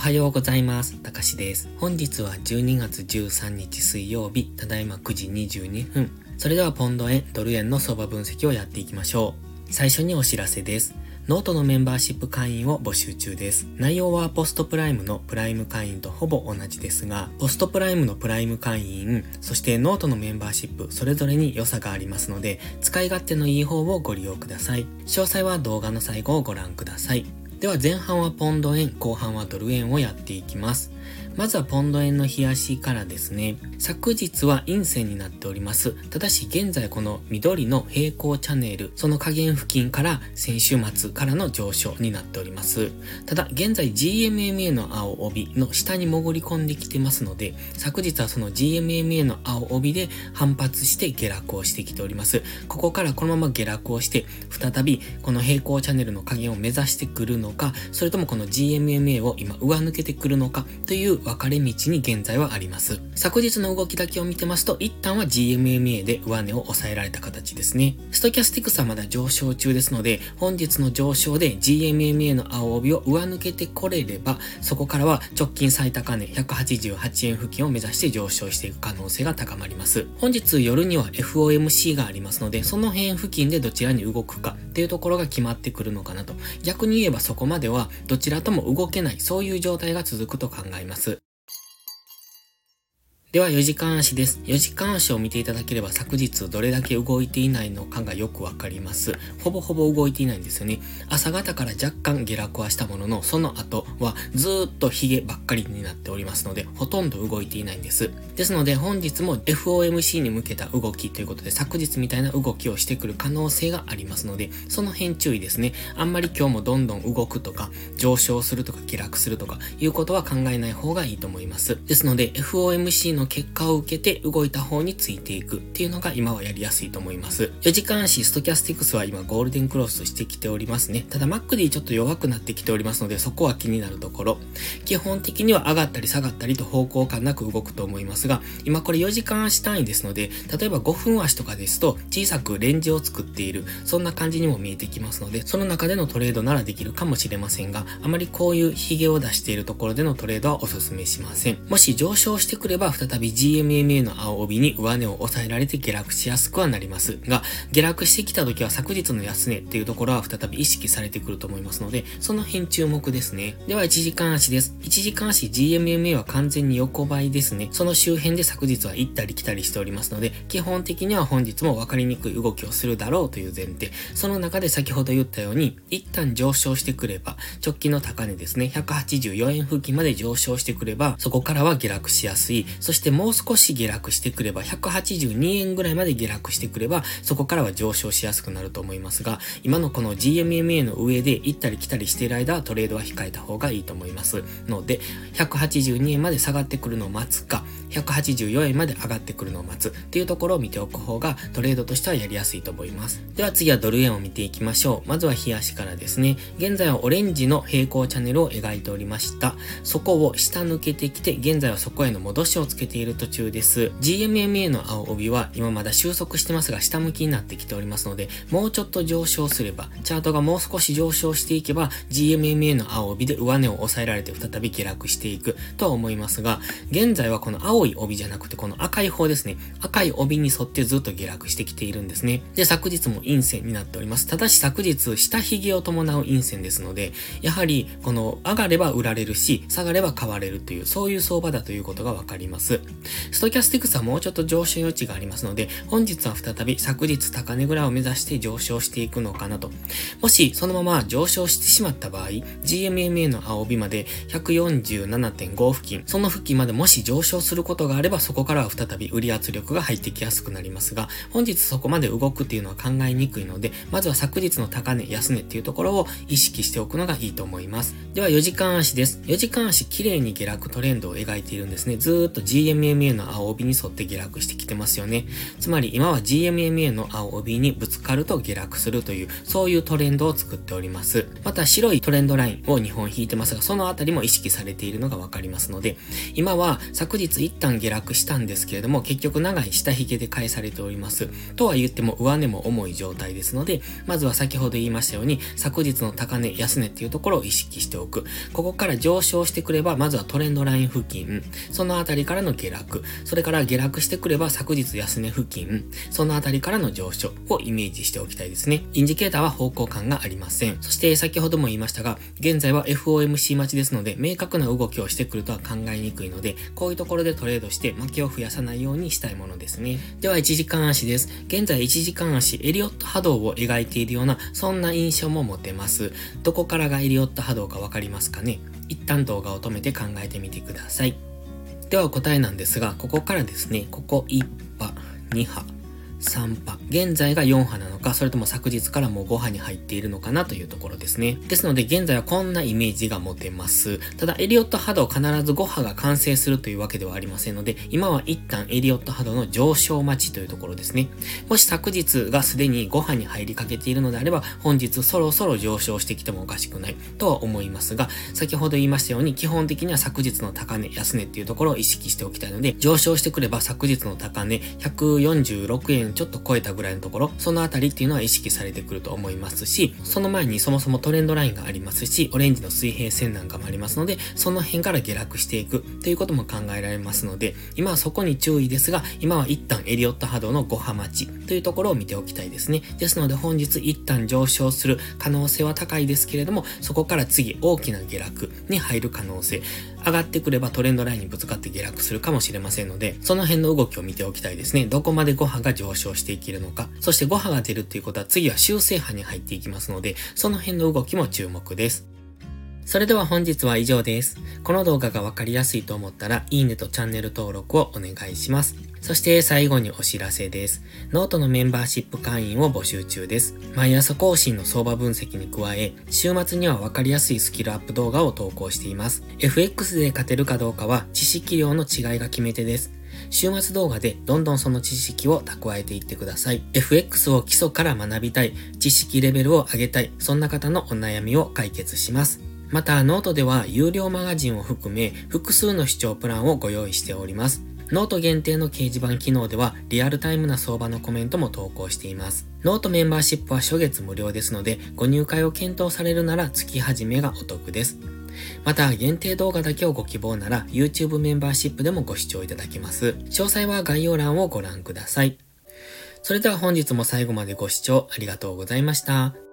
はようございます。たかしです。本日は12月13日水曜日、ただいま9時22分。それではポンド円、ドル円の相場分析をやっていきましょう。最初にお知らせです。ノートのメンバーシップ会員を募集中です。内容はポストプライムのプライム会員とほぼ同じですが、ポストプライムのプライム会員、そしてノートのメンバーシップ、それぞれに良さがありますので、使い勝手のいい方をご利用ください。詳細は動画の最後をご覧ください。では前半はポンド円、後半はドル円をやっていきます。まずはポンド円の冷やしからですね。昨日は陰線になっております。ただし現在この緑の平行チャンネル、その下限付近から先週末からの上昇になっております。ただ現在 GMMA の青帯の下に潜り込んできてますので、昨日はその GMMA の青帯で反発して下落をしてきております。ここからこのまま下落をして、再びこの平行チャンネルの下限を目指してくるのか、それともこの GMMA を今上抜けてくるのかという分かれ道に現在はあります。昨日の動きだけを見てますと、一旦は GMMA で上値を抑えられた形ですね。ストキャスティクスはまだ上昇中ですので、本日の上昇で GMMA の青帯を上抜けてこれれば、そこからは直近最高値188円付近を目指して上昇していく可能性が高まります。本日夜には FOMC がありますので、その辺付近でどちらに動くかっていうところが決まってくるのかなと。逆に言えばそこまではどちらとも動けない、そういう状態が続くと考えます。では4時間足です。4時間足を見ていただければ昨日どれだけ動いていないのかがよくわかります。ほぼほぼ動いていないんですよね。朝方から若干下落はしたものの、その後はずーっとヒゲばっかりになっておりますので、ほとんど動いていないんです。ですので本日も FOMC に向けた動きということで昨日みたいな動きをしてくる可能性がありますので、その辺注意ですね。あんまり今日もどんどん動くとか、上昇するとか下落するとかいうことは考えない方がいいと思います。ですので FOMC のの結果を受けて動いた方についていくっていうのが今はやりやすいと思います。4時間足ストキャスティクスは今ゴールデンクロスしてきておりますね。ただ MacD ちょっと弱くなってきておりますのでそこは気になるところ。基本的には上がったり下がったりと方向感なく動くと思いますが、今これ4時間足単位ですので、例えば5分足とかですと小さくレンジを作っている、そんな感じにも見えてきますので、その中でのトレードならできるかもしれませんが、あまりこういうヒゲを出しているところでのトレードはお勧めしません。もし上昇してくれば再び GMMA の青帯に上値を抑えられて下落しやすくはなりますが、下落してきた時は昨日の安値っていうところは再び意識されてくると思いますので、その辺注目ですね。では1時間足です。1時間足 GMMA は完全に横ばいですね。その周辺で昨日は行ったり来たりしておりますので、基本的には本日も分かりにくい動きをするだろうという前提。その中で先ほど言ったように、一旦上昇してくれば、直近の高値ですね、184円付近まで上昇してくれば、そこからは下落しやすい。そしてしてもう少し下落してくれば、182円ぐらいまで下落してくれば、そこからは上昇しやすくなると思いますが、今のこの GMMA の上で行ったり来たりしている間はトレードは控えた方がいいと思います。ので、182円まで下がってくるのを待つか、184円まで上がってくるのを待つっていうところを見ておく方がトレードとしてはやりやすいと思います。では次はドル円を見ていきましょう。まずは冷やしからですね。現在はオレンジの平行チャンネルを描いておりました。そこを下抜けてきて、現在はそこへの戻しをつけてている途中です。GMMA の青帯は今まだ収束してますが下向きになってきておりますので、もうちょっと上昇すれば、チャートがもう少し上昇していけば、GMMA の青帯で上値を抑えられて再び下落していくとは思いますが、現在はこの青い帯じゃなくてこの赤い方ですね。赤い帯に沿ってずっと下落してきているんですね。で、昨日も陰線になっております。ただし昨日、下髭を伴う陰線ですので、やはりこの上がれば売られるし、下がれば買われるという、そういう相場だということがわかります。ストキャスティクスはもうちょっと上昇余地がありますので、本日は再び昨日高値ぐらいを目指して上昇していくのかなと。もしそのまま上昇してしまった場合、GMMA の青帯まで147.5付近、その付近までもし上昇することがあれば、そこからは再び売り圧力が入ってきやすくなりますが、本日そこまで動くっていうのは考えにくいので、まずは昨日の高値、安値っていうところを意識しておくのがいいと思います。では4時間足です。4時間足綺麗に下落トレンドを描いているんですね。ずーっと GM GMMA の青帯に沿って下落してきてますよね。つまり今は GMMA の青帯にぶつかると下落するという、そういうトレンドを作っております。また白いトレンドラインを2本引いてますが、そのあたりも意識されているのがわかりますので、今は昨日一旦下落したんですけれども、結局長い下髭で返されております。とは言っても上値も重い状態ですので、まずは先ほど言いましたように、昨日の高値、安値っていうところを意識しておく。ここから上昇してくれば、まずはトレンドライン付近、そのあたりからのの下落、それから下落してくれば昨日安値付近、そのあたりからの上昇をイメージしておきたいですね。インジケーターは方向感がありません。そして先ほども言いましたが、現在は FOMC 待ちですので、明確な動きをしてくるとは考えにくいので、こういうところでトレードして負けを増やさないようにしたいものですね。では1時間足です。現在1時間足、エリオット波動を描いているような、そんな印象も持てます。どこからがエリオット波動かわかりますかね？一旦動画を止めて考えてみてください。では答えなんですが、ここからですね、ここ1波、2波、3波。現在が4波なのか、それとも昨日からもう5波に入っているのかなというところですね。ですので、現在はこんなイメージが持てます。ただ、エリオット波動必ず5波が完成するというわけではありませんので、今は一旦エリオット波動の上昇待ちというところですね。もし昨日がすでに5波に入りかけているのであれば、本日そろそろ上昇してきてもおかしくないとは思いますが、先ほど言いましたように、基本的には昨日の高値、安値っていうところを意識しておきたいので、上昇してくれば昨日の高値、146円ちょっと超えたぐらいのところ、そのあたりっていうのは意識されてくると思いますし、その前にそもそもトレンドラインがありますし、オレンジの水平線なんかもありますので、その辺から下落していくということも考えられますので、今はそこに注意ですが、今は一旦エリオット波動の5波待ちというところを見ておきたいですね。ですので本日一旦上昇する可能性は高いですけれども、そこから次大きな下落に入る可能性、上がってくればトレンドラインにぶつかって下落するかもしれませんので、その辺の動きを見ておきたいですね。どこまで5波が上昇していけるのか。そして5波が出るっていうことは次は修正波に入っていきますので、その辺の動きも注目です。それでは本日は以上です。この動画がわかりやすいと思ったら、いいねとチャンネル登録をお願いします。そして最後にお知らせです。ノートのメンバーシップ会員を募集中です。毎朝更新の相場分析に加え、週末にはわかりやすいスキルアップ動画を投稿しています。FX で勝てるかどうかは知識量の違いが決め手です。週末動画でどんどんその知識を蓄えていってください。FX を基礎から学びたい、知識レベルを上げたい、そんな方のお悩みを解決します。また、ノートでは有料マガジンを含め複数の視聴プランをご用意しております。ノート限定の掲示板機能ではリアルタイムな相場のコメントも投稿しています。ノートメンバーシップは初月無料ですので、ご入会を検討されるなら月始めがお得です。また、限定動画だけをご希望なら YouTube メンバーシップでもご視聴いただけます。詳細は概要欄をご覧ください。それでは本日も最後までご視聴ありがとうございました。